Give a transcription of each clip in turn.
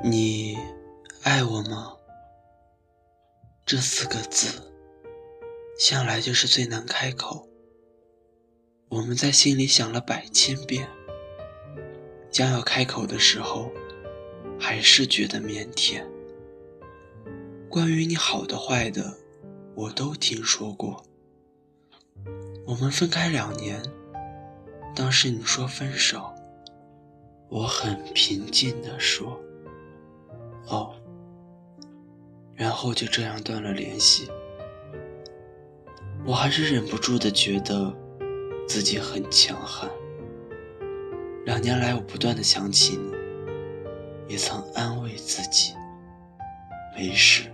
你爱我吗？这四个字，向来就是最难开口。我们在心里想了百千遍，将要开口的时候，还是觉得腼腆。关于你好的坏的，我都听说过。我们分开两年，当时你说分手，我很平静地说。哦，然后就这样断了联系。我还是忍不住的觉得自己很强悍。两年来，我不断的想起你，也曾安慰自己，没事，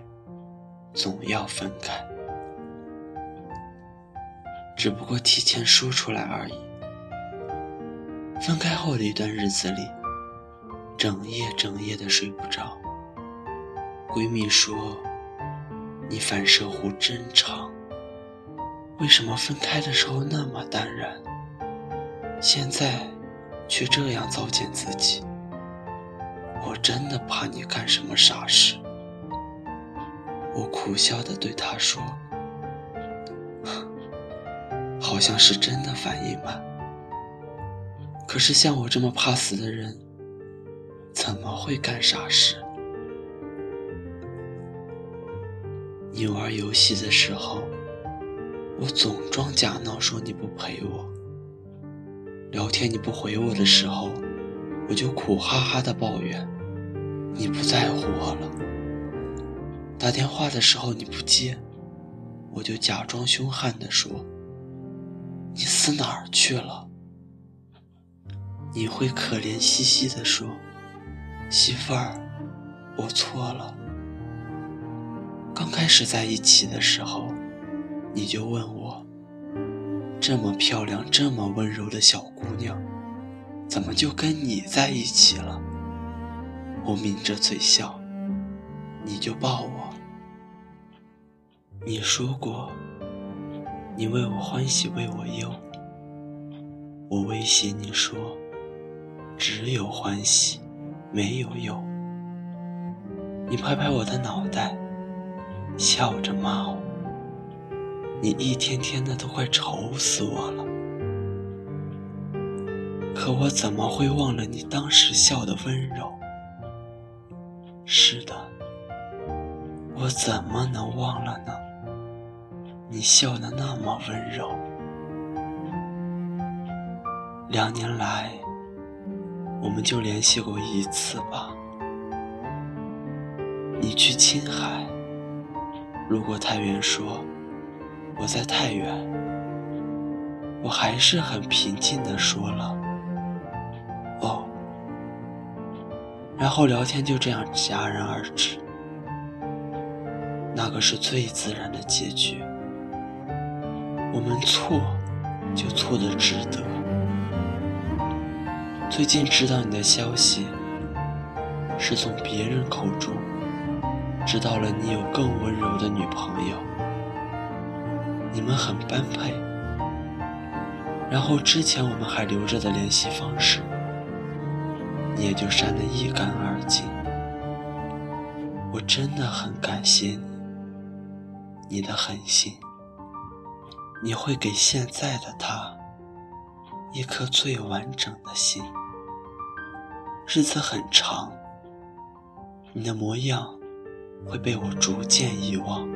总要分开，只不过提前说出来而已。分开后的一段日子里，整夜整夜的睡不着。闺蜜说：“你反射弧真长，为什么分开的时候那么淡然，现在却这样糟践自己？我真的怕你干什么傻事。”我苦笑的对她说：“好像是真的反应慢，可是像我这么怕死的人，怎么会干傻事？”你玩游戏的时候，我总装假闹说你不陪我；聊天你不回我的时候，我就苦哈哈的抱怨你不在乎我了；打电话的时候你不接，我就假装凶悍的说你死哪儿去了。你会可怜兮兮的说：“媳妇儿，我错了。”刚开始在一起的时候，你就问我：这么漂亮、这么温柔的小姑娘，怎么就跟你在一起了？我抿着嘴笑，你就抱我。你说过，你为我欢喜为我忧。我威胁你说，只有欢喜，没有忧。你拍拍我的脑袋。笑着骂我，你一天天的都快愁死我了。可我怎么会忘了你当时笑的温柔？是的，我怎么能忘了呢？你笑的那么温柔。两年来，我们就联系过一次吧。你去青海。路过太原，说我在太原，我还是很平静的说了哦，然后聊天就这样戛然而止。那个是最自然的结局，我们错就错的值得。最近知道你的消息，是从别人口中。知道了，你有更温柔的女朋友，你们很般配。然后之前我们还留着的联系方式，你也就删得一干二净。我真的很感谢你，你的狠心。你会给现在的他一颗最完整的心。日子很长，你的模样。会被我逐渐遗忘。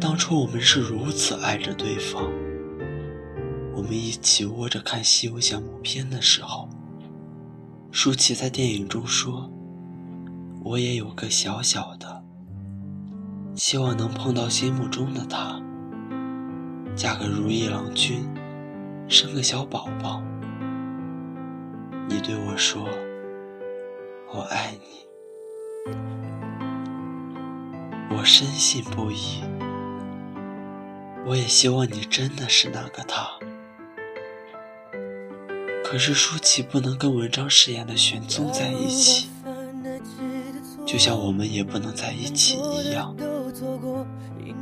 当初我们是如此爱着对方，我们一起窝着看《西游降魔篇》的时候，舒淇在电影中说：“我也有个小小的，希望能碰到心目中的他，嫁个如意郎君，生个小宝宝。”你对我说：“我爱你。”我深信不疑，我也希望你真的是那个他。可是舒淇不能跟文章饰演的玄宗在一起，就像我们也不能在一起一样，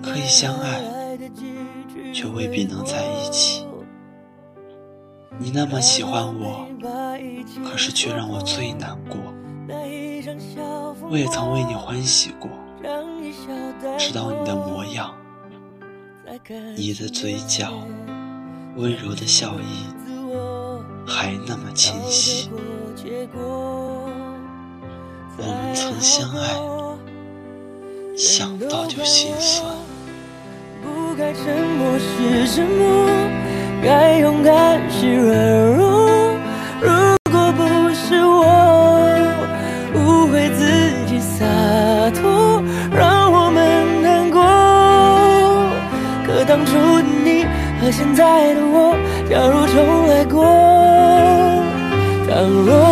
可以相爱，却未必能在一起。你那么喜欢我，可是却让我最难过。我也曾为你欢喜过，知道你的模样，你的嘴角，温柔的笑意，还那么清晰。我们曾相爱，想到就心酸。不该沉默是沉默，该勇敢是软弱。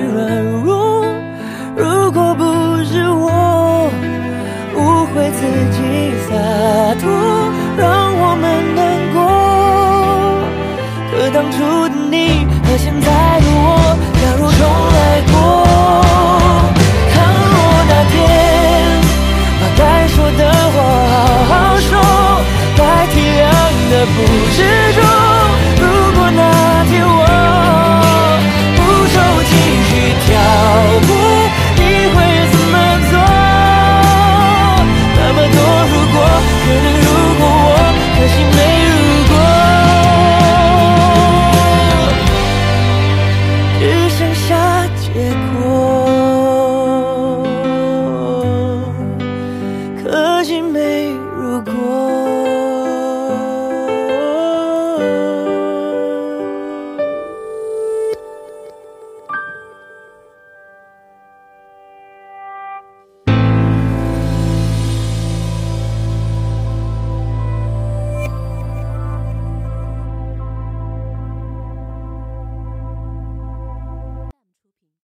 软弱。如果不是我误会自己洒脱，让我们难过。可当初的你和现在的我，假如重来过。